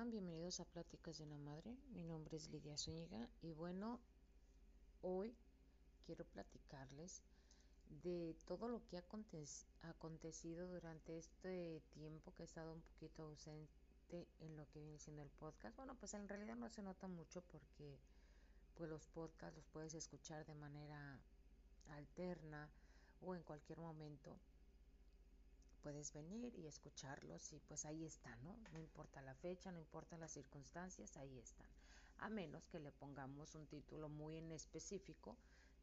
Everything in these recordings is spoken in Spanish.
Bienvenidos a Pláticas de una Madre. Mi nombre es Lidia Zúñiga y bueno, hoy quiero platicarles de todo lo que ha acontecido durante este tiempo que he estado un poquito ausente en lo que viene siendo el podcast. Bueno, pues en realidad no se nota mucho porque pues los podcasts los puedes escuchar de manera alterna o en cualquier momento puedes venir y escucharlos y pues ahí están, ¿no? No importa la fecha, no importa las circunstancias, ahí están. A menos que le pongamos un título muy en específico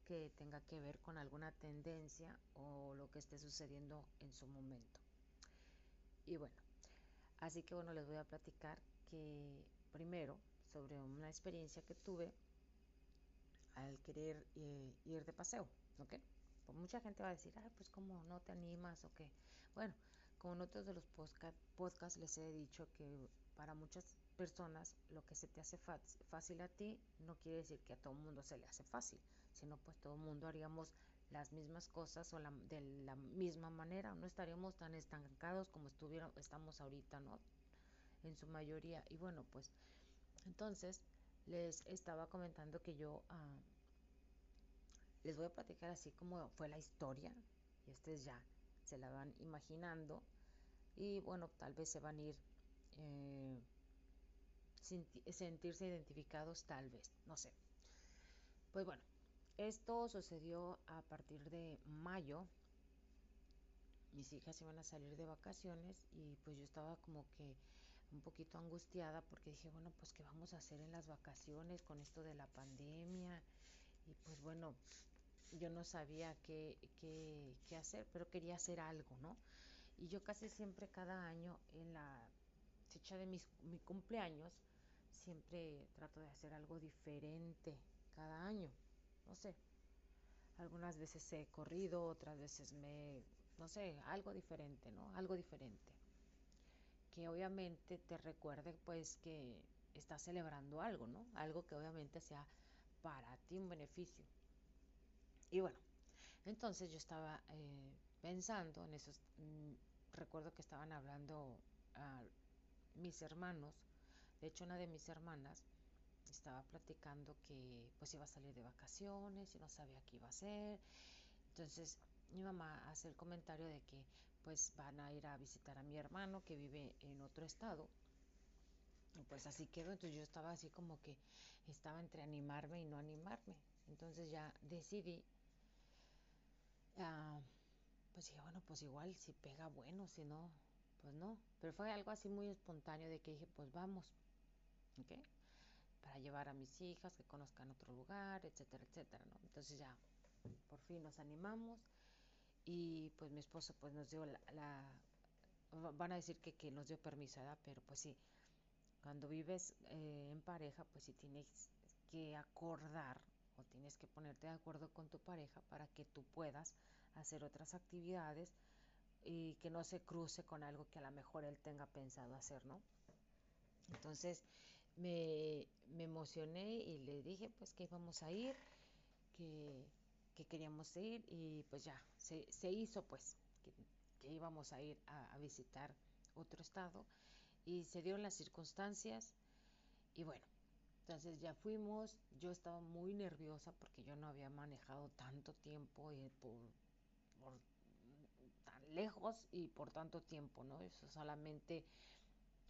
que tenga que ver con alguna tendencia o lo que esté sucediendo en su momento. Y bueno, así que bueno, les voy a platicar que primero sobre una experiencia que tuve al querer eh, ir de paseo, ¿ok? Pues mucha gente va a decir, ay, pues como no te animas o qué. Bueno, como en otros de los podcasts les he dicho que para muchas personas lo que se te hace fácil a ti no quiere decir que a todo el mundo se le hace fácil, sino pues todo el mundo haríamos las mismas cosas o de la misma manera, no estaríamos tan estancados como estuvieron, estamos ahorita, ¿no? En su mayoría. Y bueno, pues entonces les estaba comentando que yo ah, les voy a platicar así como fue la historia y ustedes ya se la van imaginando y bueno, tal vez se van a ir eh, sentirse identificados, tal vez, no sé. Pues bueno, esto sucedió a partir de mayo. Mis hijas iban a salir de vacaciones y pues yo estaba como que un poquito angustiada porque dije, bueno, pues qué vamos a hacer en las vacaciones con esto de la pandemia. Y pues bueno, yo no sabía qué, qué, hacer, pero quería hacer algo, ¿no? Y yo casi siempre cada año en la fecha de mis, mi cumpleaños, siempre trato de hacer algo diferente cada año, no sé. Algunas veces he corrido, otras veces me, no sé, algo diferente, ¿no? Algo diferente. Que obviamente te recuerde pues que estás celebrando algo, ¿no? Algo que obviamente sea para ti un beneficio. Y bueno, entonces yo estaba eh, pensando en esos, mm, recuerdo que estaban hablando a mis hermanos, de hecho una de mis hermanas estaba platicando que pues iba a salir de vacaciones y no sabía qué iba a hacer. Entonces mi mamá hace el comentario de que pues van a ir a visitar a mi hermano que vive en otro estado. Y pues así quedó, entonces yo estaba así como que estaba entre animarme y no animarme. Entonces ya decidí Ah, pues dije, bueno, pues igual si pega bueno, si no, pues no. Pero fue algo así muy espontáneo de que dije, pues vamos, ¿ok? Para llevar a mis hijas, que conozcan otro lugar, etcétera, etcétera, ¿no? Entonces ya, por fin nos animamos y pues mi esposo pues nos dio la, van a decir que, que nos dio permiso, ¿verdad? Pero pues sí, cuando vives eh, en pareja, pues sí tienes que acordar o tienes que ponerte de acuerdo con tu pareja para que tú puedas hacer otras actividades y que no se cruce con algo que a lo mejor él tenga pensado hacer, ¿no? Entonces me, emocioné y le dije pues que íbamos a ir, que, queríamos ir y pues ya, se, se hizo pues que, íbamos a ir a, a visitar otro estado y se dieron las circunstancias y bueno, entonces ya fuimos, yo estaba muy nerviosa porque yo no había manejado tanto tiempo y por, tan lejos y por tanto tiempo, ¿no? Eso solamente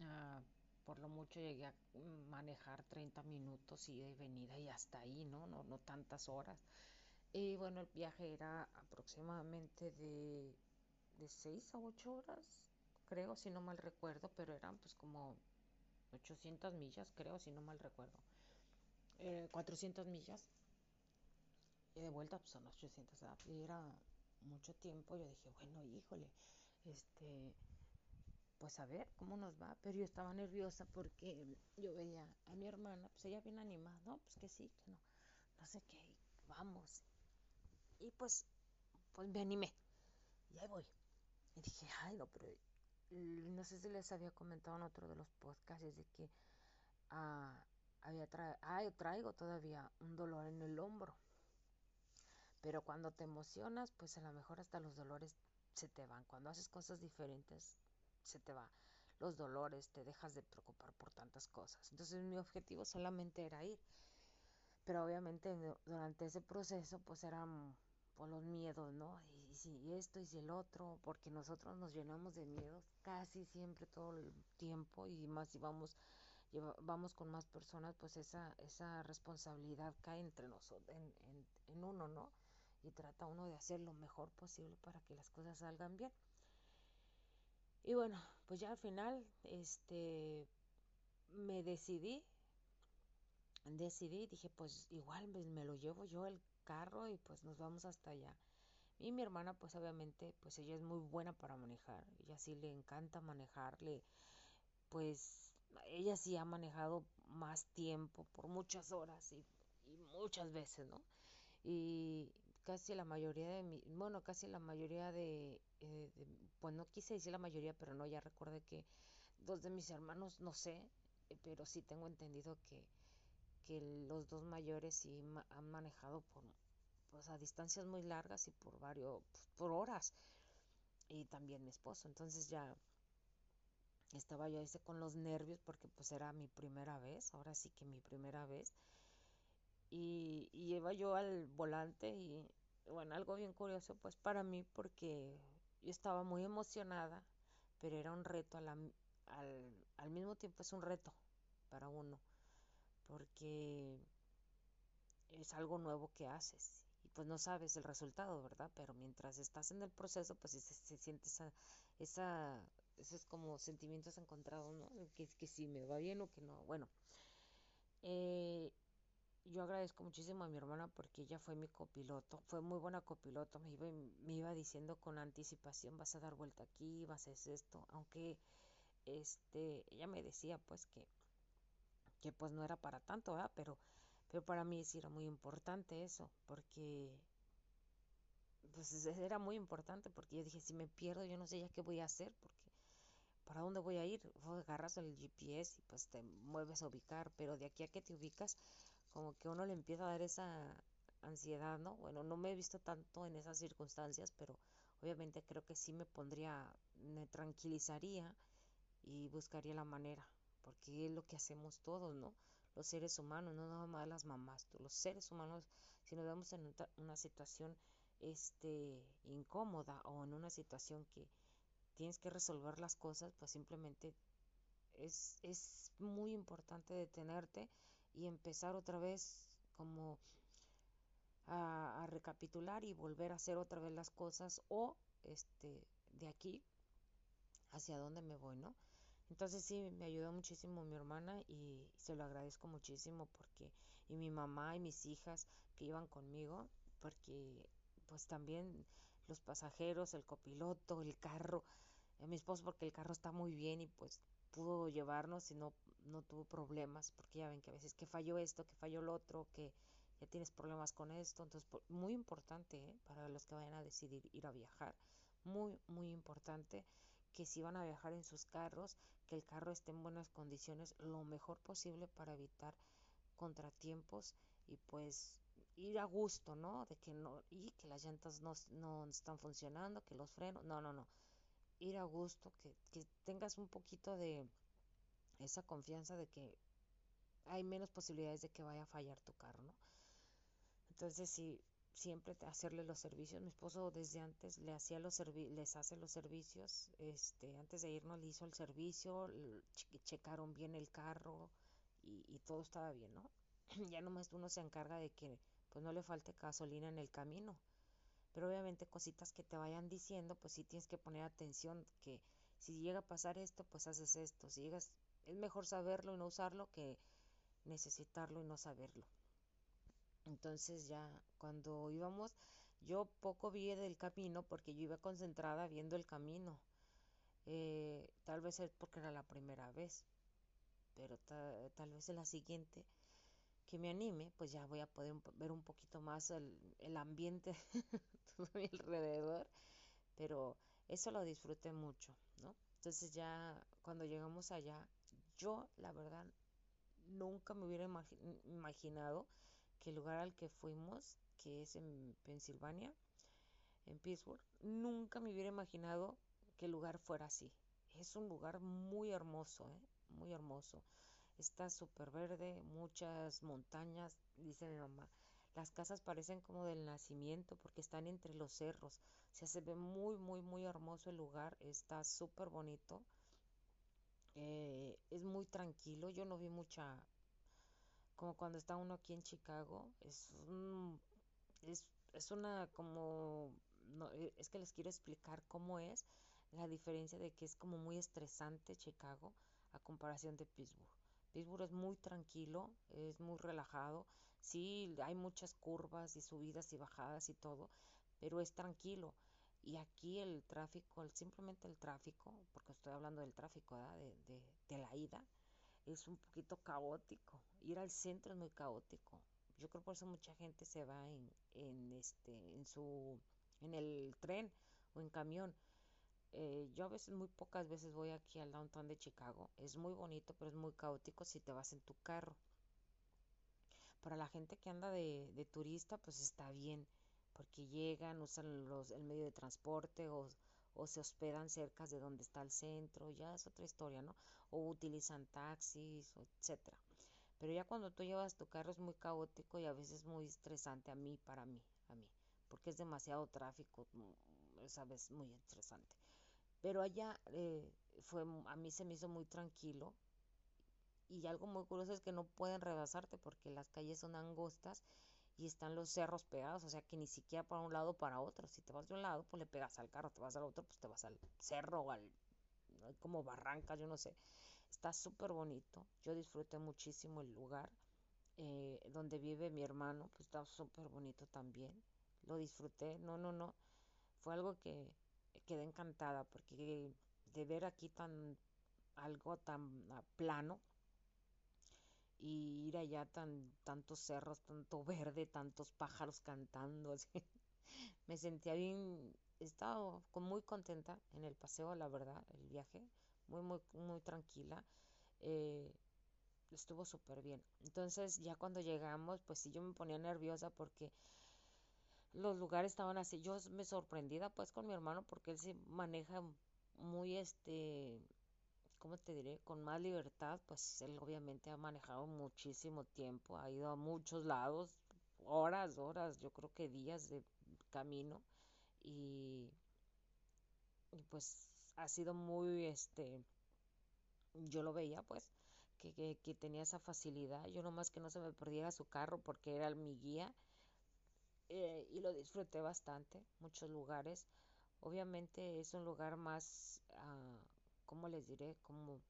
ah, por lo mucho llegué a manejar 30 minutos y de venida y hasta ahí, ¿no? No, no tantas horas. Y bueno, el viaje era aproximadamente de, de 6 a 8 horas, creo, si no mal recuerdo, pero eran pues como 800 millas, creo, si no mal recuerdo. 400 eh, millas. Y de vuelta pues, son 800. Y era mucho tiempo. Yo dije, bueno, híjole, este, pues a ver cómo nos va. Pero yo estaba nerviosa porque yo veía a mi hermana, pues ella bien animada, no, pues que sí, que no, no sé qué, vamos. Y pues, pues me animé. Y ahí voy. Y dije, ay, no, pero no sé si les había comentado en otro de los podcasts de que ah, había traigo todavía un dolor en el hombro. Pero cuando te emocionas, pues a lo mejor hasta los dolores se te van. Cuando haces cosas diferentes, se te va. los dolores, te dejas de preocupar por tantas cosas. Entonces mi objetivo solamente era ir. Pero obviamente durante ese proceso pues eran por los miedos, ¿no? Y, si esto y si el otro, porque nosotros nos llenamos de miedos casi siempre todo el tiempo y más si vamos vamos con más personas, pues esa, esa responsabilidad cae entre nosotros, en, en, uno, ¿no? Y trata uno de hacer lo mejor posible para que las cosas salgan bien. Y bueno, pues ya al final, este, me decidí, decidí, dije, pues igual me lo llevo yo el carro y pues nos vamos hasta allá. Y mi hermana, pues obviamente, pues ella es muy buena para manejar, ella sí le encanta manejarle, pues ella sí ha manejado más tiempo, por muchas horas y, muchas veces, ¿no? Y casi la mayoría de mi, bueno, casi la mayoría de, eh, pues no quise decir la mayoría, pero no, ya recuerde que dos de mis hermanos, no sé, eh, pero sí tengo entendido que, que los dos mayores sí han manejado por, pues a distancias muy largas y por varios, pues, por horas. Y también mi esposo. Entonces ya estaba yo ese con los nervios porque pues era mi primera vez, ahora sí que mi primera vez. Y, y iba yo al volante y bueno, algo bien curioso pues para mí porque yo estaba muy emocionada, pero era un reto al, al mismo tiempo es un reto para uno porque es algo nuevo que haces pues no sabes el resultado, ¿verdad? Pero mientras estás en el proceso, pues se, se siente esa, esa, esos como sentimientos encontrados, ¿no? Que, que si me va bien o que no. Bueno, eh, yo agradezco muchísimo a mi hermana porque ella fue mi copiloto, fue muy buena copiloto, me iba, me iba diciendo con anticipación, vas a dar vuelta aquí, vas a hacer esto, aunque este, ella me decía pues que, que pues no era para tanto, ¿verdad? Pero, pero para mí sí era muy importante eso, porque pues era muy importante, porque yo dije, si me pierdo, yo no sé ya qué voy a hacer, porque para dónde voy a ir, agarras el GPS y pues te mueves a ubicar, pero de aquí a que te ubicas, como que uno le empieza a dar esa ansiedad, ¿no? Bueno, no me he visto tanto en esas circunstancias, pero obviamente creo que sí me pondría, me tranquilizaría y buscaría la manera, porque es lo que hacemos todos, ¿no? Los seres humanos, no nada más las mamás, los seres humanos, si nos vemos en una situación este incómoda o en una situación que tienes que resolver las cosas, pues simplemente es, es muy importante detenerte y empezar otra vez como a, a, recapitular y volver a hacer otra vez las cosas o este de aquí hacia dónde me voy, ¿no? Entonces sí, me ayudó muchísimo mi hermana y se lo agradezco muchísimo porque y mi mamá y mis hijas que iban conmigo porque pues también los pasajeros, el copiloto, el carro, a mi esposo porque el carro está muy bien y pues pudo llevarnos y no, no tuvo problemas, porque ya ven que a veces que falló esto, que falló lo otro, que ya tienes problemas con esto, entonces muy importante ¿eh? para los que vayan a decidir ir a viajar, muy, muy importante que si van a viajar en sus carros, que el carro esté en buenas condiciones lo mejor posible para evitar contratiempos y pues ir a gusto, ¿no? De que no, y que las llantas no, no están funcionando, que los frenos, no, no, no ir a gusto, que, que tengas un poquito de esa confianza de que hay menos posibilidades de que vaya a fallar tu carro, ¿no? Entonces, sí, siempre hacerle los servicios. Mi esposo desde antes le hacía los les hace los servicios. Este, antes de irnos le hizo el servicio, checaron bien el carro y, y, todo estaba bien, ¿no? ya nomás uno se encarga de que pues no le falte gasolina en el camino pero obviamente cositas que te vayan diciendo, pues sí tienes que poner atención que si llega a pasar esto, pues haces esto, si llegas, es mejor saberlo y no usarlo que necesitarlo y no saberlo. Entonces ya cuando íbamos, yo poco vi del camino porque yo iba concentrada viendo el camino. Eh, tal vez es porque era la primera vez, pero tal vez en la siguiente que me anime, pues ya voy a poder ver un poquito más el, el ambiente todo mi alrededor, pero eso lo disfruté mucho, ¿no? Entonces ya cuando llegamos allá, yo la verdad nunca me hubiera imaginado que el lugar al que fuimos, que es en Pensilvania, en Pittsburgh, nunca me hubiera imaginado que el lugar fuera así. es un lugar muy hermoso, ¿eh? muy hermoso. Está súper verde, muchas montañas, dice mi mamá. Las casas parecen como del nacimiento porque están entre los cerros. O sea, se ve muy, muy, muy hermoso el lugar. Está súper bonito. Eh, es muy tranquilo. Yo no vi mucha... Como cuando está uno aquí en Chicago. Es, es, es una como... No, eh, es que les quiero explicar cómo es la diferencia de que es como muy estresante Chicago a comparación de Pittsburgh. Pittsburgh es muy tranquilo, es muy relajado. Sí, hay muchas curvas y subidas y bajadas y todo, pero es tranquilo. Y aquí el tráfico, simplemente el tráfico, porque estoy hablando del tráfico, de, de, de, la ida, es un poquito caótico. Ir al centro es muy caótico. Yo creo por eso mucha gente se va en, en este, en su, en el tren o en camión, eh, yo a veces, muy pocas veces voy aquí al downtown de Chicago. Es muy bonito, pero es muy caótico si te vas en tu carro. Para la gente que anda de, de turista, pues está bien, porque llegan, usan los, el medio de transporte o, o se hospedan cerca de donde está el centro, ya es otra historia, ¿no? O utilizan taxis, etcétera. Pero ya cuando tú llevas tu carro es muy caótico y a veces muy estresante a mí, para mí, a mí, porque es demasiado tráfico, mm, sabes, muy estresante. Pero allá eh, fue, a mí se me hizo muy tranquilo. Y algo muy curioso es que no pueden rebasarte porque las calles son angostas y están los cerros pegados, o sea que ni siquiera para un lado o para otro. Si te vas de un lado, pues le pegas al carro, te vas al otro, pues te vas al cerro o al como barrancas, yo no sé. Está súper bonito. Yo disfruté muchísimo el lugar. Eh, donde vive mi hermano, pues está súper bonito también. Lo disfruté. No, no, no. Fue algo que, quedé encantada porque de ver aquí tan algo tan plano y ir allá tan tantos cerros, tanto verde, tantos pájaros cantando, me sentía bien, estaba muy contenta en el paseo, la verdad, el viaje, muy muy muy tranquila. Eh, estuvo súper bien. Entonces ya cuando llegamos, pues sí yo me ponía nerviosa porque los lugares estaban así. Yo me sorprendida pues con mi hermano porque él se maneja muy este, ¿cómo te diré? Con más libertad, pues él obviamente ha manejado muchísimo tiempo, ha ido a muchos lados, horas, horas, yo creo que días de camino y, pues ha sido muy este, yo lo veía pues. Que, que, que tenía esa facilidad, yo nomás que no se me perdiera su carro porque era mi guía eh, y lo disfruté bastante, muchos lugares. Obviamente es un lugar más, uh, ¿cómo les diré? Como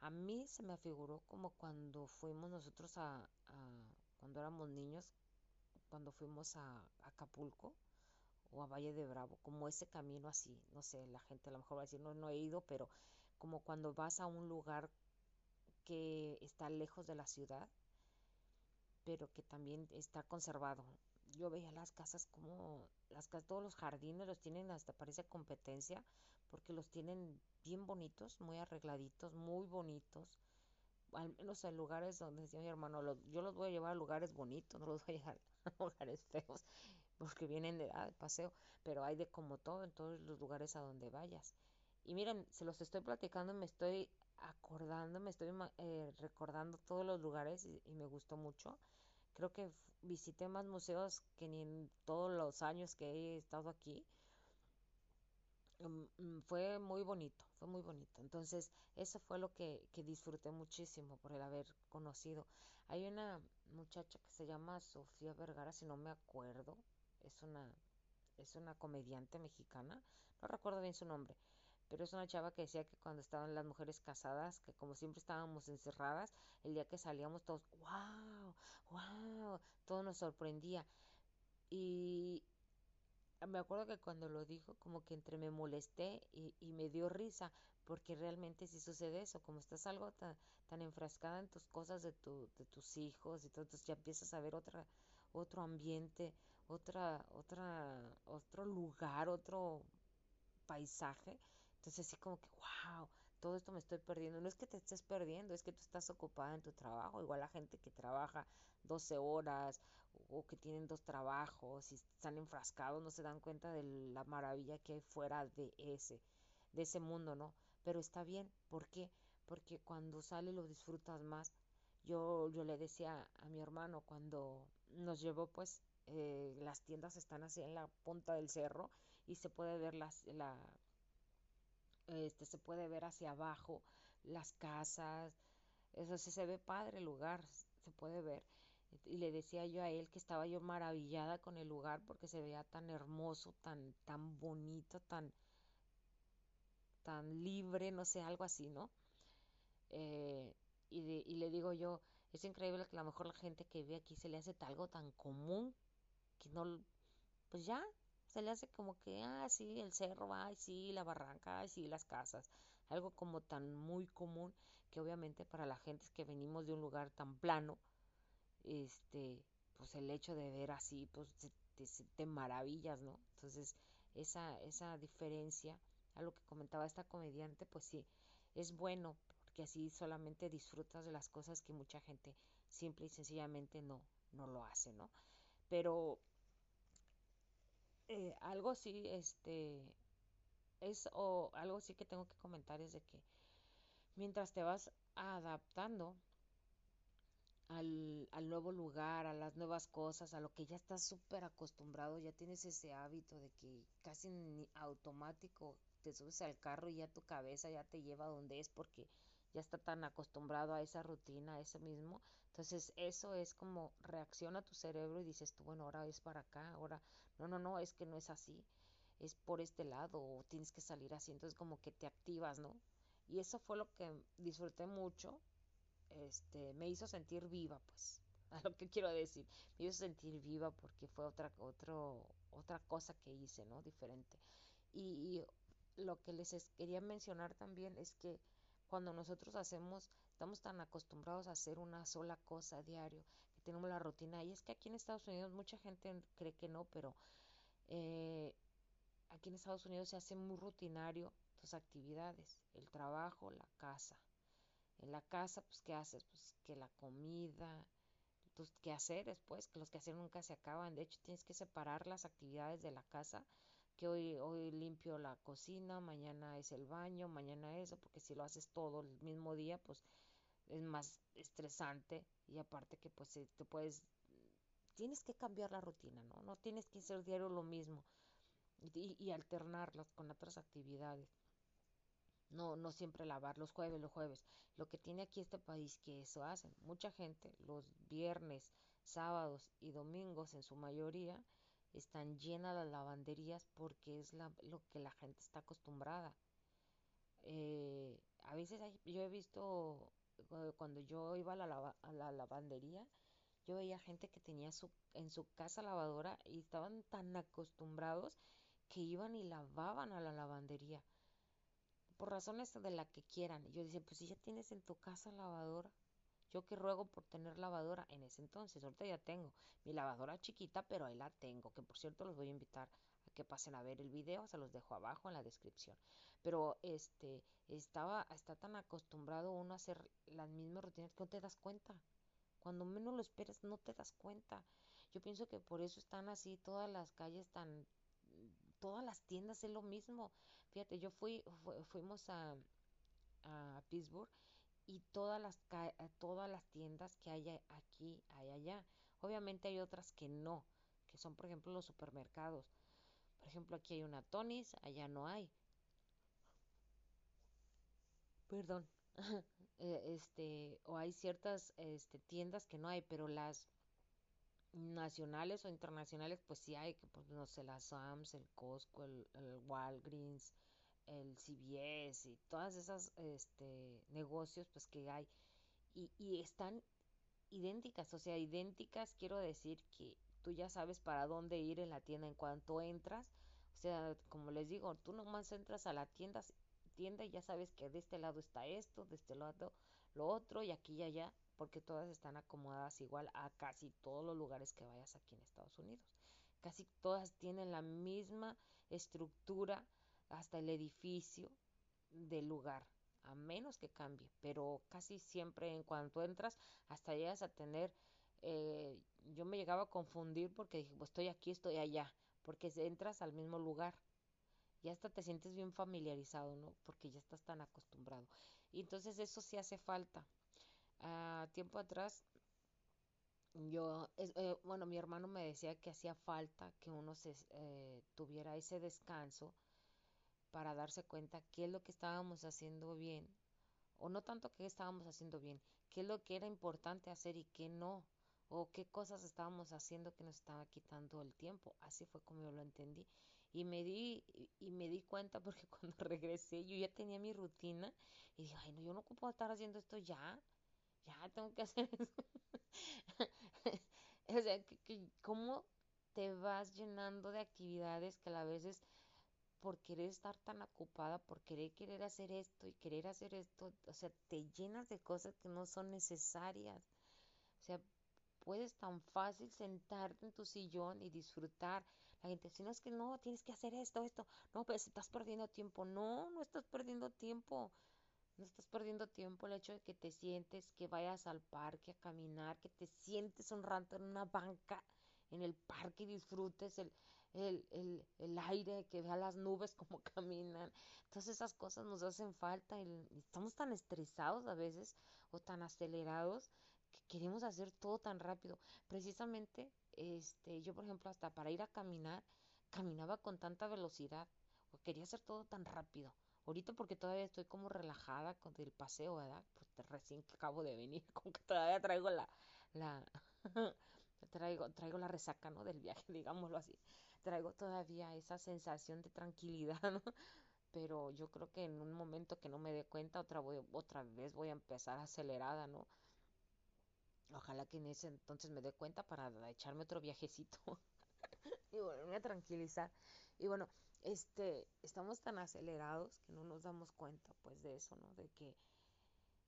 a mí se me afiguró como cuando fuimos nosotros a, a cuando éramos niños, cuando fuimos a, Acapulco o a Valle de Bravo, como ese camino así, no sé, la gente a lo mejor va a decir, no, no he ido, pero como cuando vas a un lugar que está lejos de la ciudad, pero que también está conservado yo veía las casas como las casas, todos los jardines los tienen hasta parece competencia porque los tienen bien bonitos, muy arregladitos, muy bonitos. Al menos en lugares donde decía mi hermano, yo los voy a llevar a lugares bonitos, no los voy a llevar a lugares feos porque vienen de, ah, paseo, pero hay de como todo en todos los lugares a donde vayas. Y miren, se los estoy platicando, me estoy acordando, me estoy eh, recordando todos los lugares y, y me gustó mucho. Creo que visité más museos que ni en todos los años que he estado aquí. Mm, mm, fue muy bonito, fue muy bonito. Entonces, eso fue lo que, que disfruté muchísimo por el haber conocido. Hay una muchacha que se llama Sofía Vergara, si no me acuerdo. Es una, es una comediante mexicana. No recuerdo bien su nombre pero es una chava que decía que cuando estaban las mujeres casadas, que como siempre estábamos encerradas, el día que salíamos todos, wow, wow, todo nos sorprendía. Y me acuerdo que cuando lo dijo, como que entre me molesté y, me dio risa, porque realmente sí sucede eso, como estás algo tan, enfrascada en tus cosas de, de tus hijos y todo, entonces ya empiezas a ver otra, otro ambiente, otra, otra, otro lugar, otro paisaje entonces así como que, wow, todo esto me estoy perdiendo. No es que te estés perdiendo, es que tú estás ocupada en tu trabajo. Igual la gente que trabaja 12 horas o que tienen dos trabajos y están enfrascados no se dan cuenta de la maravilla que hay fuera de ese, de ese mundo, ¿no? pero está bien, ¿por qué? Porque cuando sale lo disfrutas más. Yo, yo le decía a mi hermano cuando nos llevó pues eh, las tiendas están así en la punta del cerro y se puede ver las, la, este, se puede ver hacia abajo las casas, eso sí se ve padre el lugar, se puede ver. Y le decía yo a él que estaba yo maravillada con el lugar porque se veía tan hermoso, tan, tan bonito, tan, tan libre, no sé, algo así, ¿no? Eh, y, le digo yo, es increíble que a lo mejor la gente que vive aquí se le hace algo tan común que no, pues ya, se le hace como que, ah, sí, el cerro, ay, sí, la barranca, ay, sí, las casas, algo como tan muy común que obviamente para la gente que venimos de un lugar tan plano, este, pues el hecho de ver así, pues te, te, maravillas, ¿no? Entonces, esa, esa diferencia, a lo que comentaba esta comediante, pues sí, es bueno, porque así solamente disfrutas de las cosas que mucha gente simple y sencillamente no, no lo hace, ¿no? Pero eh, algo sí, este, es o algo sí que tengo que comentar es de que mientras te vas adaptando al, al nuevo lugar, a las nuevas cosas, a lo que ya estás súper acostumbrado, ya tienes ese hábito de que casi automático te subes al carro y ya tu cabeza ya te lleva donde es porque ya está tan acostumbrado a esa rutina, a eso mismo. Entonces eso es como reacciona tu cerebro y dices tú, bueno, ahora es para acá, ahora, no, no, no, es que no es así, es por este lado o tienes que salir así, entonces como que te activas, ¿no? Y eso fue lo que disfruté mucho, este, me hizo sentir viva, pues, a lo que quiero decir, me hizo sentir viva porque fue otra, otro, otra cosa que hice, ¿no? Diferente. Y, y lo que les quería mencionar también es que cuando nosotros hacemos, estamos tan acostumbrados a hacer una sola cosa a diario, que tenemos la rutina. Y es que aquí en Estados Unidos mucha gente cree que no, pero eh, aquí en Estados Unidos se hace muy rutinario tus actividades, el trabajo, la casa. En la casa, pues, ¿qué haces? Pues que la comida, tus quehaceres, pues, que los quehaceres nunca se acaban. De hecho, tienes que separar las actividades de la casa que hoy, hoy limpio la cocina, mañana es el baño, mañana eso, porque si lo haces todo el mismo día, pues es más estresante y aparte que pues te puedes, tienes que cambiar la rutina, ¿no? No tienes que hacer diario lo mismo y, y alternarlas con otras actividades. No, no siempre lavar los jueves, los jueves. Lo que tiene aquí este país que eso hacen. Mucha gente los viernes, sábados y domingos en su mayoría están llenas las lavanderías porque es la, lo que la gente está acostumbrada. Eh, a veces yo he visto, eh, cuando yo iba a la, a la lavandería, yo veía gente que tenía su, en su casa lavadora y estaban tan acostumbrados que iban y lavaban a la lavandería. Por razones de la que quieran. Yo decía, pues si ya tienes en tu casa lavadora, yo que ruego por tener lavadora en ese entonces, ahorita ya tengo mi lavadora chiquita, pero ahí la tengo, que por cierto los voy a invitar a que pasen a ver el video, se los dejo abajo en la descripción. Pero este estaba está tan acostumbrado uno a hacer las mismas rutinas que no te das cuenta. Cuando menos lo esperas no te das cuenta. Yo pienso que por eso están así todas las calles tan todas las tiendas es lo mismo. Fíjate, yo fui fuimos a a Pittsburgh y todas las, eh, todas las tiendas que hay aquí, hay allá. Obviamente hay otras que no, que son por ejemplo los supermercados. Por ejemplo, aquí hay una Tonis, allá no hay. Perdón. Eh, este, o hay ciertas este, tiendas que no hay, pero las nacionales o internacionales, pues sí hay, pues, no sé, las Sams, el Costco, el Walgreens, el CBS y todas esas este, negocios pues que hay y, y están idénticas, o sea, idénticas quiero decir que tú ya sabes para dónde ir en la tienda en cuanto entras, o sea, como les digo, tú nomás entras a la tienda, tienda y ya sabes que de este lado está esto, de este lado lo otro y aquí y allá, porque todas están acomodadas igual a casi todos los lugares que vayas aquí en Estados Unidos. Casi todas tienen la misma estructura hasta el edificio del lugar, a menos que cambie, pero casi siempre en cuanto entras, hasta llegas a tener, eh, yo me llegaba a confundir porque dije, pues estoy aquí, estoy allá, porque entras al mismo lugar. ya hasta te sientes bien familiarizado, ¿no? Porque ya estás tan acostumbrado. Entonces eso sí hace falta. A tiempo atrás, yo, eh, bueno, mi hermano me decía que hacía falta que uno se eh, tuviera ese descanso para darse cuenta qué es lo que estábamos haciendo bien, o no tanto qué estábamos haciendo bien, qué es lo que era importante hacer y qué no, o qué cosas estábamos haciendo que nos estaba quitando el tiempo. Así fue como yo lo entendí. Y me di, y me di cuenta porque cuando regresé yo ya tenía mi rutina y dije, ay no, yo no puedo estar haciendo esto ya, ya tengo que hacer eso. o sea, ¿cómo te vas llenando de actividades que a veces por querer estar tan ocupada, por querer querer hacer esto y querer hacer esto, o sea, te llenas de cosas que no son necesarias. O sea, puedes tan fácil sentarte en tu sillón y disfrutar. La gente dice, no es que no, tienes que hacer esto, esto. No, pero estás perdiendo tiempo. No, no estás perdiendo tiempo. No estás perdiendo tiempo el hecho de que te sientes, que vayas al parque a caminar, que te sientes un rato en una banca en el parque y disfrutes el, el, el, el aire, que vea las nubes como caminan. Todas esas cosas nos hacen falta y estamos tan estresados a veces o tan acelerados que queremos hacer todo tan rápido. Precisamente, este, yo por ejemplo, hasta para ir a caminar, caminaba con tanta velocidad quería hacer todo tan rápido. Ahorita porque todavía estoy como relajada con el paseo, ¿verdad? Pues recién que acabo de venir, como que todavía traigo la, la traigo, traigo la resaca, ¿no? Del viaje, digámoslo así. Traigo todavía esa sensación de tranquilidad, ¿no? Pero yo creo que en un momento que no me dé cuenta, otra, voy, otra vez voy a empezar acelerada, ¿no? Ojalá que en ese entonces me dé cuenta para echarme otro viajecito y volverme a tranquilizar. Y bueno, este, estamos tan acelerados que no nos damos cuenta pues de eso, ¿no? De que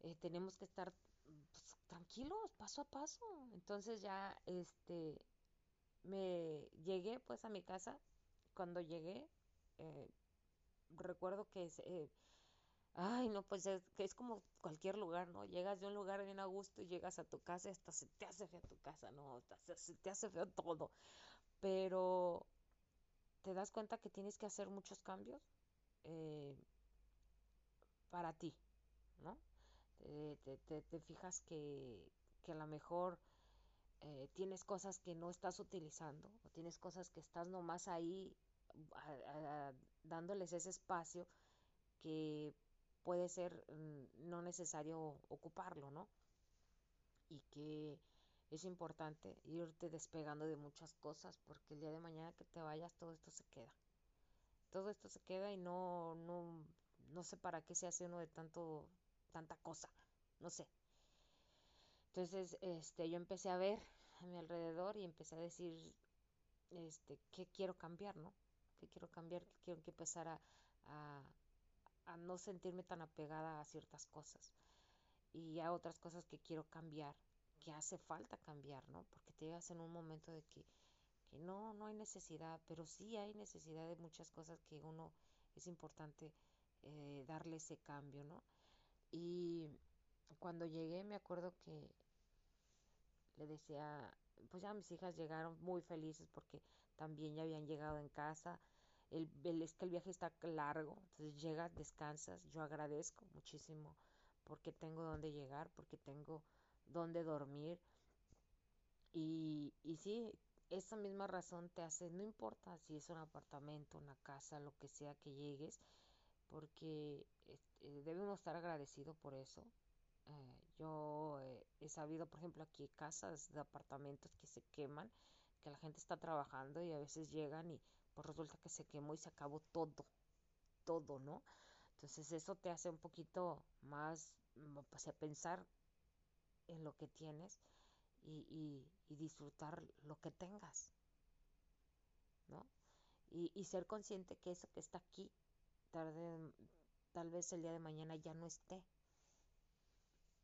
eh, tenemos que estar pues, tranquilos, paso a paso. Entonces ya, este, me llegué pues a mi casa. Cuando llegué, eh, recuerdo que eh, Ay, no, pues es que es como cualquier lugar, ¿no? Llegas de un lugar bien a gusto y llegas a tu casa y hasta se te hace feo tu casa, ¿no? Se te hace feo todo. Pero te das cuenta que tienes que hacer muchos cambios eh, para ti, ¿no? Te, te, te, fijas que, que a lo mejor eh, tienes cosas que no estás utilizando o tienes cosas que estás nomás ahí dándoles ese espacio que puede ser mm, no necesario ocuparlo, ¿no? Y que es importante irte despegando de muchas cosas porque el día de mañana que te vayas todo esto se queda. Todo esto se queda y no, no, no sé para qué se hace uno de tanto, tanta cosa, no sé. Entonces, este, yo empecé a ver a mi alrededor y empecé a decir, este, qué quiero cambiar, ¿no? ¿Qué quiero cambiar? ¿Qué quiero que empezar a, a no sentirme tan apegada a ciertas cosas y a otras cosas que quiero cambiar, que hace falta cambiar, ¿no? Porque te llegas en un momento de que, que no, no hay necesidad, pero sí hay necesidad de muchas cosas que uno es importante eh, darle ese cambio, ¿no? Y cuando llegué me acuerdo que le decía, pues ya mis hijas llegaron muy felices porque también ya habían llegado en casa, el, es que el viaje está largo, entonces llegas, descansas, yo agradezco muchísimo porque tengo donde llegar, porque tengo donde dormir. Y, y sí, esa misma razón te hace, no importa si es un apartamento, una casa, lo que sea que llegues, porque eh, debemos estar agradecidos por eso. Eh, yo eh, he sabido, por ejemplo, aquí casas de apartamentos que se queman, que la gente está trabajando y a veces llegan y pues resulta que se quemó y se acabó todo, todo, ¿no? Entonces eso te hace un poquito más, mm, pues a pensar en lo que tienes y, disfrutar lo que tengas, ¿no? Y, y, ser consciente que eso que está aquí, tarde, tal vez el día de mañana ya no esté,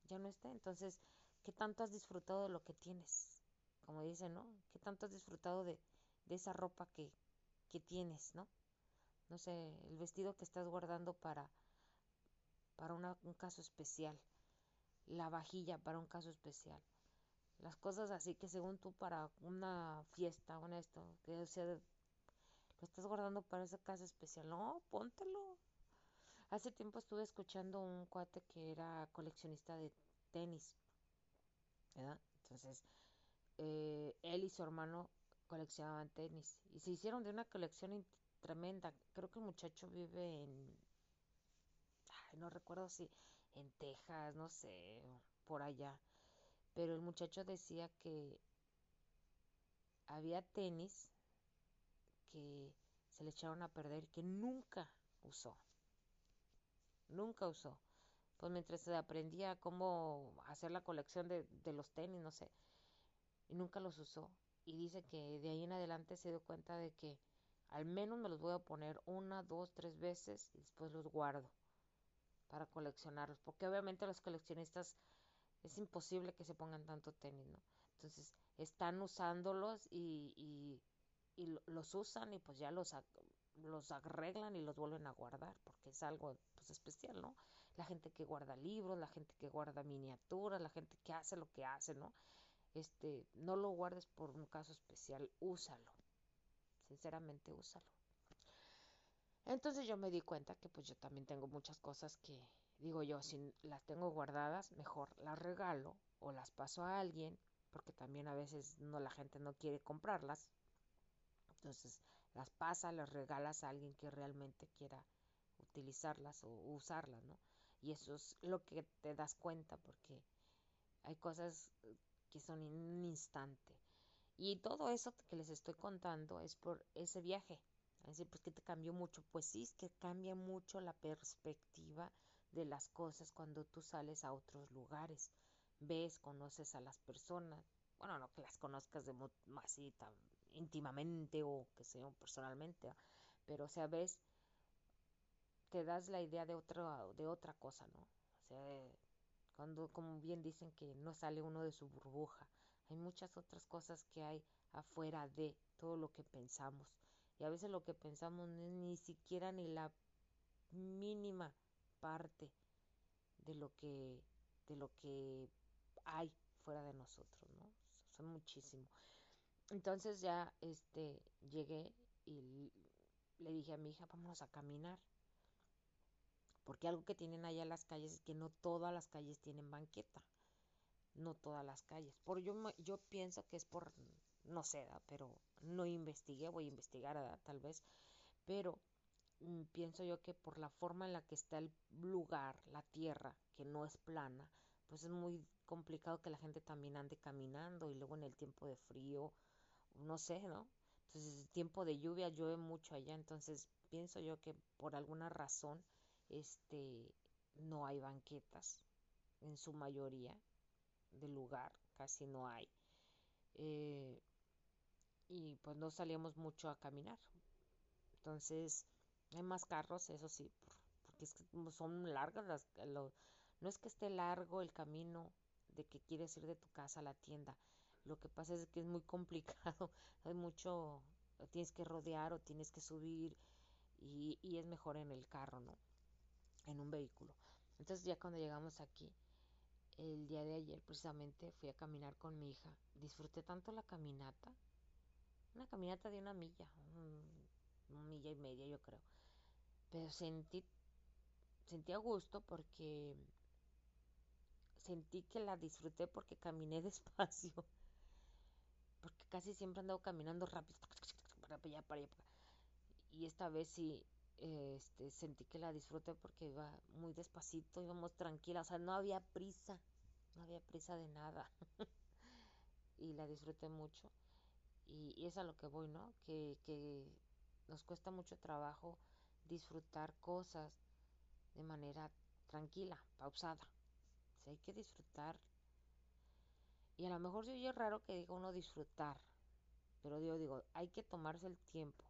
ya no esté. Entonces, ¿qué tanto has disfrutado de lo que tienes? Como dicen, ¿no? ¿Qué tanto has disfrutado de, de esa ropa que, que tienes, ¿no? No sé, el vestido que estás guardando para, para un caso especial, la vajilla para un caso especial, las cosas así que según tú para una fiesta, una esto, que sea lo estás guardando para esa casa especial. No, póntelo. Hace tiempo estuve escuchando un cuate que era coleccionista de tenis, ¿verdad? Entonces, eh, él y su hermano coleccionaban tenis y se hicieron de una colección tremenda. Creo que el muchacho vive en, no recuerdo si en Texas, no sé, por allá. Pero el muchacho decía que había tenis que se le echaron a perder que nunca usó. Nunca usó. Pues mientras aprendía cómo hacer la colección de, de los tenis, no sé. Y nunca los usó. Y dice que de ahí en adelante se dio cuenta de que al menos me los voy a poner una, dos, tres veces y después los guardo para coleccionarlos. Porque obviamente los coleccionistas es imposible que se pongan tanto tenis, ¿no? Entonces están usándolos y, y, y los usan y pues ya los, los arreglan y los vuelven a guardar porque es algo pues especial, ¿no? La gente que guarda libros, la gente que guarda miniaturas, la gente que hace lo que hace, ¿no? Este, no lo guardes por un caso especial, úsalo. Sinceramente, úsalo. Entonces yo me di cuenta que pues yo también tengo muchas cosas que digo yo, si las tengo guardadas, mejor las regalo o las paso a alguien, porque también a veces no la gente no quiere comprarlas. Entonces las pasa, las regalas a alguien que realmente quiera utilizarlas o usarlas, ¿no? Y eso es lo que te das cuenta porque hay cosas que son en un instante. Y todo eso que les estoy contando es por ese viaje. Decir, pues que te cambió mucho. Pues sí, es que cambia mucho la perspectiva de las cosas cuando tú sales a otros lugares. Ves, conoces a las personas. Bueno, no que las conozcas de así tan íntimamente o que sea personalmente, pero o sea, ves, te das la idea de otra, de otra cosa, ¿no? O sea, cuando, como bien dicen que no sale uno de su burbuja, hay muchas otras cosas que hay afuera de todo lo que pensamos. Y a veces lo que pensamos no es ni siquiera ni la mínima parte de lo que de lo que hay fuera de nosotros, ¿no? Son muchísimo. Entonces ya este llegué y le dije a mi hija, vámonos a caminar. Porque algo que tienen allá las calles es que no todas las calles tienen banqueta. No todas las calles. Por yo yo pienso que es por no sé, pero no investigué, voy a investigar tal vez, pero Mm, pienso yo que por la forma en la que está el lugar, la tierra, que no es plana, pues es muy complicado que la gente también ande caminando y luego en el tiempo de frío, no sé, ¿no? Entonces, tiempo de lluvia llueve mucho allá, entonces pienso yo que por alguna razón este no hay banquetas en su mayoría del lugar, casi no hay. Eh, y pues no salíamos mucho a caminar. Entonces, hay más carros, eso sí, porque es que son largas las... no es que esté largo el camino de que quieres ir de tu casa a la tienda. Lo que pasa es que es muy complicado. Hay mucho... Tienes que rodear o tienes que subir y, es mejor en el carro, ¿no? En un vehículo. Entonces ya cuando llegamos aquí, el día de ayer precisamente fui a caminar con mi hija. Disfruté tanto la caminata. Una caminata de una milla, una milla y media yo creo pero sentí, sentí a gusto porque sentí que la disfruté porque caminé despacio. Porque casi siempre ando caminando rápido, para allá, para allá. Y esta vez sí este, sentí que la disfruté porque iba muy despacito, íbamos tranquilas, o sea, no había prisa, no había prisa de nada. y la disfruté mucho. Y, es a lo que voy, ¿no? Que, que nos cuesta mucho trabajo disfrutar cosas de manera tranquila, pausada. Si hay que disfrutar. Y a lo mejor se oye raro que diga uno disfrutar, pero yo digo, hay que tomarse el tiempo.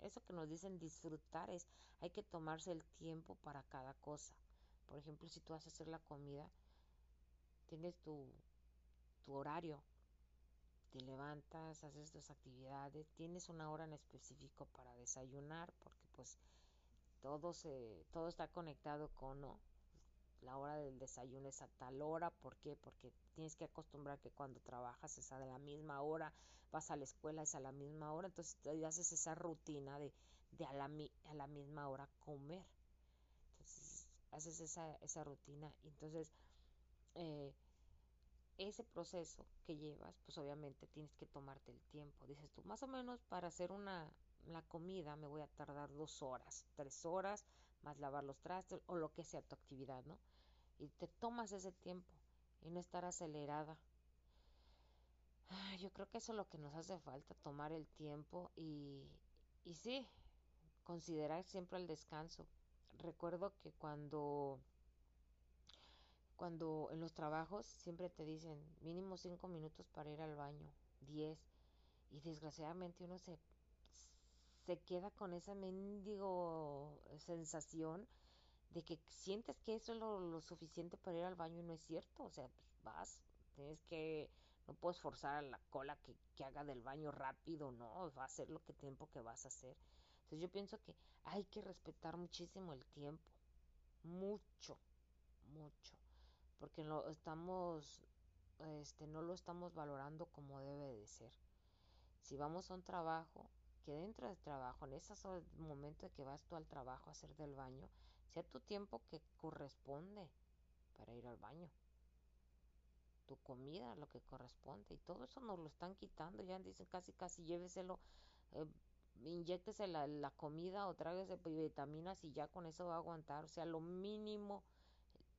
Eso que nos dicen disfrutar es, hay que tomarse el tiempo para cada cosa. Por ejemplo, si tú vas a hacer la comida, tienes tu, tu horario, te levantas, haces tus actividades, tienes una hora en específico para desayunar, porque pues todo, se, todo está conectado con la hora del desayuno es a tal hora, ¿por qué? Porque tienes que acostumbrar que cuando trabajas es a la misma hora, vas a la escuela es a la misma hora, entonces haces esa rutina de, de a, la, a la misma hora comer. Entonces haces esa, esa rutina entonces eh, ese proceso que llevas, pues obviamente tienes que tomarte el tiempo. Dices tú, más o menos para hacer una la comida me voy a tardar dos horas, tres horas, más lavar los trastes o lo que sea tu actividad, ¿no? Y te tomas ese tiempo y no estar acelerada. Yo creo que eso es lo que nos hace falta, tomar el tiempo y, y sí, considerar siempre el descanso. Recuerdo que cuando cuando en los trabajos siempre te dicen mínimo cinco minutos para ir al baño, diez, y desgraciadamente uno se se queda con esa mendigo sensación de que sientes que eso es lo, suficiente para ir al baño y no es cierto. O sea, pues vas, tienes que, no puedes forzar a la cola que, haga del baño rápido, no, va a ser lo que tiempo que vas a hacer. Entonces yo pienso que hay que respetar muchísimo el tiempo, mucho, mucho, porque no estamos, este, no lo estamos valorando como debe de ser. Si vamos a un trabajo, que dentro del trabajo, en momento de que vas tú al trabajo a hacer del baño, sea tu tiempo que corresponde para ir al baño. Tu comida, lo que corresponde. Y todo eso nos lo están quitando. Ya dicen casi, casi lléveselo, eh, inyectese la, comida o tráguese vitaminas y ya con eso va a aguantar. O sea, lo mínimo,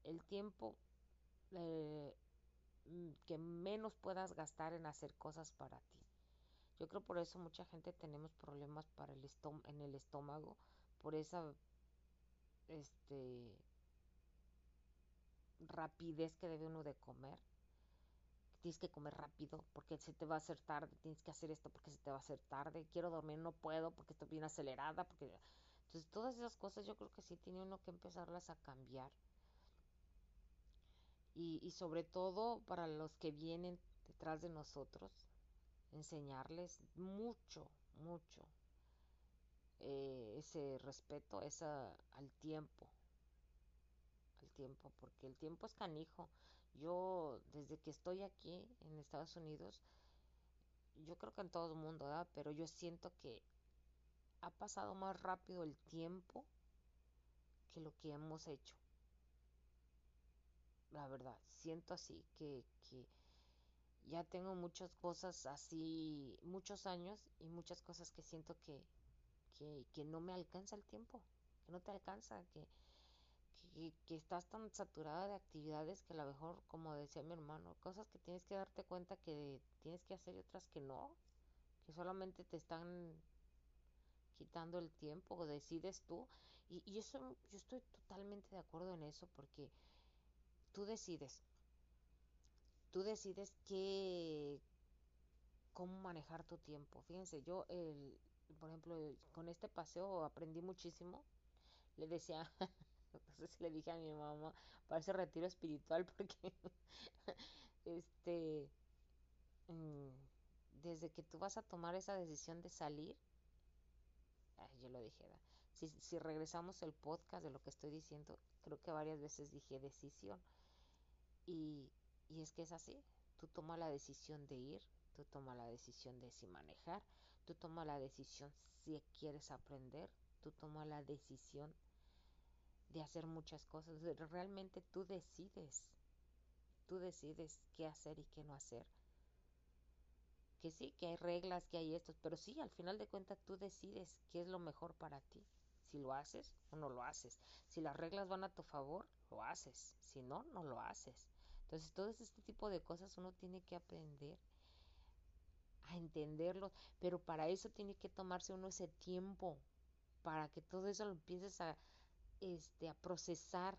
el tiempo eh, que menos puedas gastar en hacer cosas para ti. Yo creo por eso mucha gente tenemos problemas para el en el estómago, por esa este rapidez que debe uno de comer. Tienes que comer rápido porque se te va a hacer tarde, tienes que hacer esto porque se te va a hacer tarde, quiero dormir, no puedo porque estoy bien acelerada, porque entonces todas esas cosas yo creo que sí tiene uno que empezarlas a cambiar. Y, y sobre todo para los que vienen detrás de nosotros, enseñarles mucho, mucho eh, ese respeto esa, al tiempo, al tiempo, porque el tiempo es canijo. Yo, desde que estoy aquí en Estados Unidos, yo creo que en todo el mundo, ¿verdad? pero yo siento que ha pasado más rápido el tiempo que lo que hemos hecho. La verdad, siento así, que, que ya tengo muchas cosas así, muchos años y muchas cosas que siento que, que, no me alcanza el tiempo, que no te alcanza, que, que, estás tan saturada de actividades que a lo mejor, como decía mi hermano, cosas que tienes que darte cuenta que tienes que hacer y otras que no, que solamente te están quitando el tiempo, decides tú. Y, y eso, yo estoy totalmente de acuerdo en eso, porque tú decides tú decides qué, cómo manejar tu tiempo. Fíjense, yo, el, por ejemplo, con este paseo aprendí muchísimo. Le decía, no sé si le dije a mi mamá, parece retiro espiritual porque, este, mm, desde que tú vas a tomar esa decisión de salir, yo lo dije, si, si regresamos el podcast de lo que estoy diciendo, creo que varias veces dije decisión. Y, y es que es así. Tú tomas la decisión de ir, tú tomas la decisión de si manejar, tú tomas la decisión si quieres aprender, tú tomas la decisión de hacer muchas cosas. Realmente tú decides. Tú decides qué hacer y qué no hacer. Que sí, que hay reglas, que hay estos, pero sí, al final de cuentas tú decides qué es lo mejor para ti. Si lo haces o no lo haces. Si las reglas van a tu favor, lo haces. Si no, no lo haces. Entonces, todo este tipo de cosas uno tiene que aprender a entenderlo, pero para eso tiene que tomarse uno ese tiempo, para que todo eso lo empieces a, este, a procesar,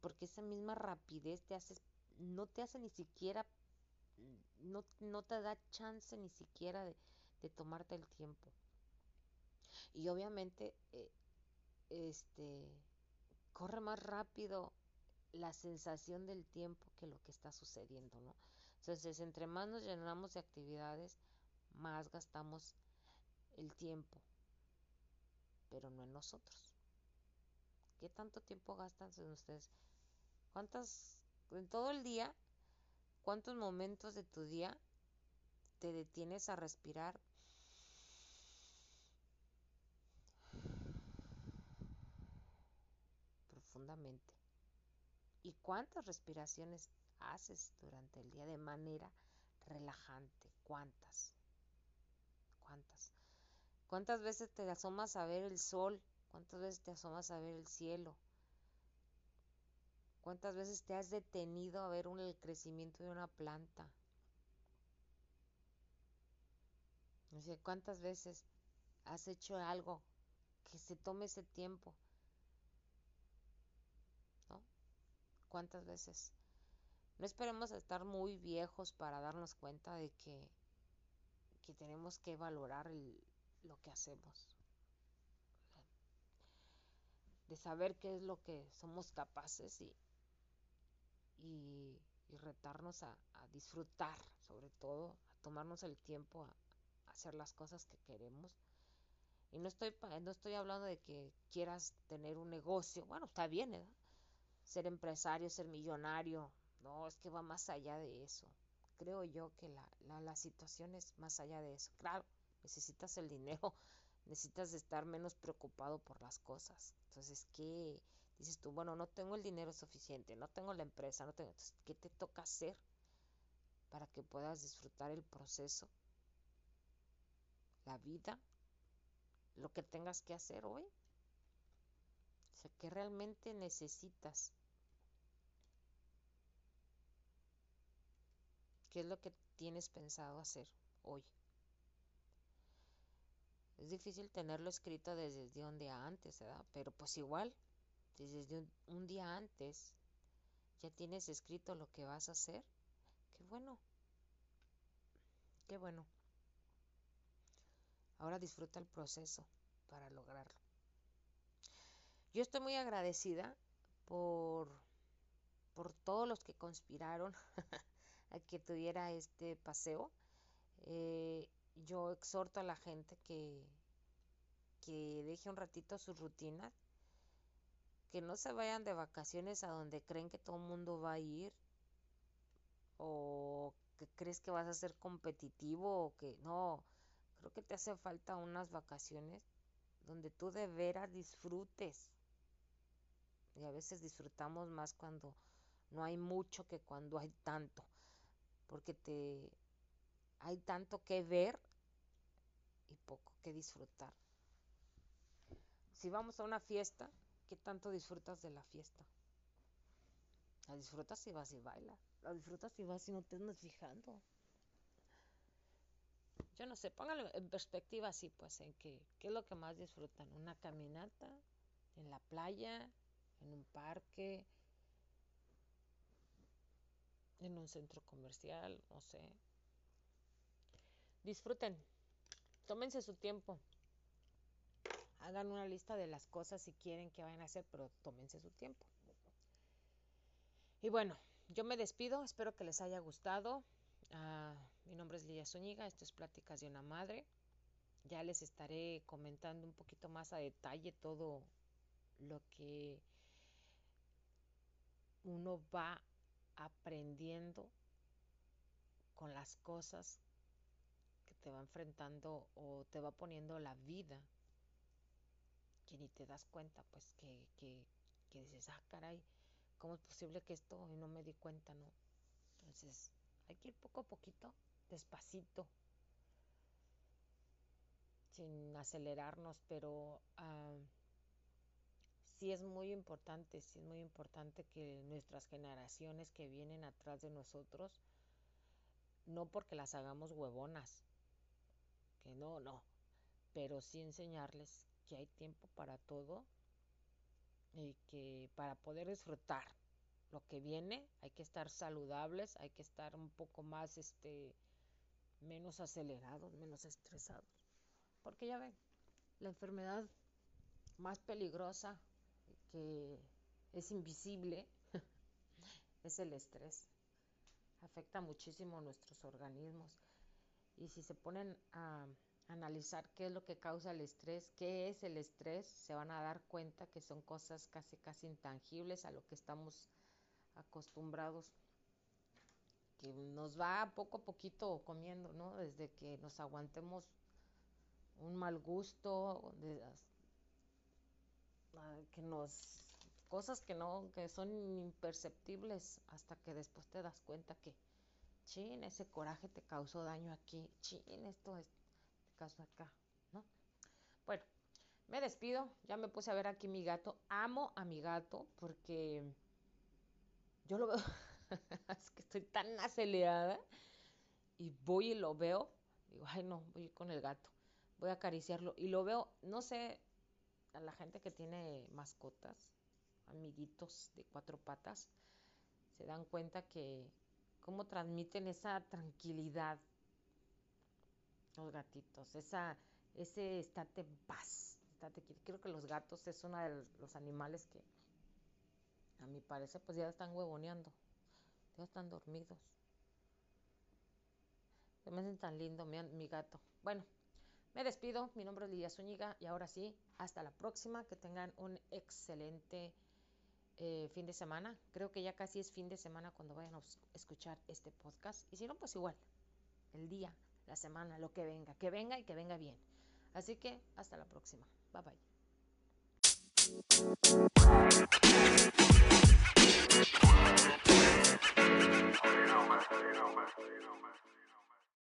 porque esa misma rapidez te hace, no te hace ni siquiera, no, no te da chance ni siquiera de, de tomarte el tiempo. Y obviamente, eh, este, corre más rápido la sensación del tiempo que lo que está sucediendo, ¿no? Entonces, entre más nos llenamos de actividades, más gastamos el tiempo, pero no en nosotros. ¿Qué tanto tiempo gastan ustedes ¿Cuántas, en todo el día, cuántos momentos de tu día te detienes a respirar? profundamente. ¿Y cuántas respiraciones haces durante el día de manera relajante? ¿Cuántas? ¿Cuántas? ¿Cuántas veces te asomas a ver el sol? ¿Cuántas veces te asomas a ver el cielo? ¿Cuántas veces te has detenido a ver el crecimiento de una planta? No sé, ¿cuántas veces has hecho algo que se tome ese tiempo? ¿No? ¿Cuántas veces? No esperemos a estar muy viejos para darnos cuenta de que, que tenemos que valorar el, lo que hacemos. De saber qué es lo que somos capaces y, y, retarnos a, disfrutar, sobre todo, a tomarnos el tiempo a, a, hacer las cosas que queremos. Y no estoy, no estoy hablando de que quieras tener un negocio, bueno, está bien, ¿eh? ser empresario, ser millonario, no, es que va más allá de eso. Creo yo que la, la, la situación es más allá de eso. Claro, necesitas el dinero, necesitas estar menos preocupado por las cosas. Entonces, ¿qué dices tú? Bueno, no tengo el dinero suficiente, no tengo la empresa, no tengo. Entonces, ¿qué te toca hacer para que puedas disfrutar el proceso, la vida, lo que tengas que hacer hoy? O sea, ¿qué realmente necesitas? ¿Qué es lo que tienes pensado hacer hoy? Es difícil tenerlo escrito desde un día antes, ¿verdad? Pero pues igual, desde un, un, día antes ya tienes escrito lo que vas a hacer. Qué bueno. Qué bueno. Ahora disfruta el proceso para lograrlo. Yo estoy muy agradecida por, por todos los que conspiraron que tuviera este paseo. Eh, yo exhorto a la gente que, que deje un ratito su rutina, que no se vayan de vacaciones a donde creen que todo el mundo va a ir, o que crees que vas a ser competitivo, o que no, creo que te hace falta unas vacaciones donde tú de veras disfrutes. Y a veces disfrutamos más cuando no hay mucho que cuando hay tanto, porque te hay tanto que ver y poco que disfrutar. Si vamos a una fiesta, ¿qué tanto disfrutas de la fiesta? La disfrutas si vas y bailas. La disfrutas si vas y no te andas fijando. Yo no sé, póngalo en perspectiva así, pues, en que, ¿qué es lo que más disfrutan? ¿Una caminata? ¿En la playa? ¿En un parque? ¿En un centro comercial? No sé. Disfruten, tómense su tiempo. Hagan una lista de las cosas si quieren que vayan a hacer, pero tómense su tiempo. Y bueno, yo me despido, espero que les haya gustado. Uh, mi nombre es Lidia Zúñiga, esto es Pláticas de una Madre. Ya les estaré comentando un poquito más a detalle todo lo que uno va aprendiendo con las cosas te va enfrentando o te va poniendo la vida que ni te das cuenta, pues que, que, que dices, ah, caray, ¿cómo es posible que esto y no me di cuenta, no? Entonces, hay que ir poco a poquito, despacito, sin acelerarnos, pero uh, sí es muy importante, sí es muy importante que nuestras generaciones que vienen atrás de nosotros, no porque las hagamos huevonas, que no, no, pero sí enseñarles que hay tiempo para todo y que para poder disfrutar lo que viene hay que estar saludables, hay que estar un poco más, este, menos acelerados, menos estresados. Porque ya ven, la enfermedad más peligrosa que es invisible es el estrés. Afecta muchísimo nuestros organismos y si se ponen a analizar qué es lo que causa el estrés, qué es el estrés, se van a dar cuenta que son cosas casi casi intangibles a lo que estamos acostumbrados, que nos va poco a poquito comiendo, ¿no? Desde que nos aguantemos un mal gusto, que nos cosas que no que son imperceptibles hasta que después te das cuenta que chin ese coraje te causó daño aquí chin esto es, te causó acá no bueno me despido ya me puse a ver aquí mi gato amo a mi gato porque yo lo veo es que estoy tan acelerada y voy y lo veo digo ay no voy con el gato voy a acariciarlo y lo veo no sé a la gente que tiene mascotas, amiguitos de cuatro patas, se dan cuenta que cómo transmiten esa tranquilidad los gatitos, esa, ese estate en paz. Creo que los gatos es uno de los animales que a mi parecer pues ya están huevoneando, ya están dormidos. Se me hacen tan lindo mi gato. Bueno, me despido, mi nombre es Lidia Zúñiga y ahora sí, hasta la próxima, que tengan un excelente eh, fin de semana. Creo que ya casi es fin de semana cuando vayan a escuchar este podcast. Y si no, pues igual, el día, la semana, lo que venga, que venga y que venga bien. Así que hasta la próxima. Bye bye.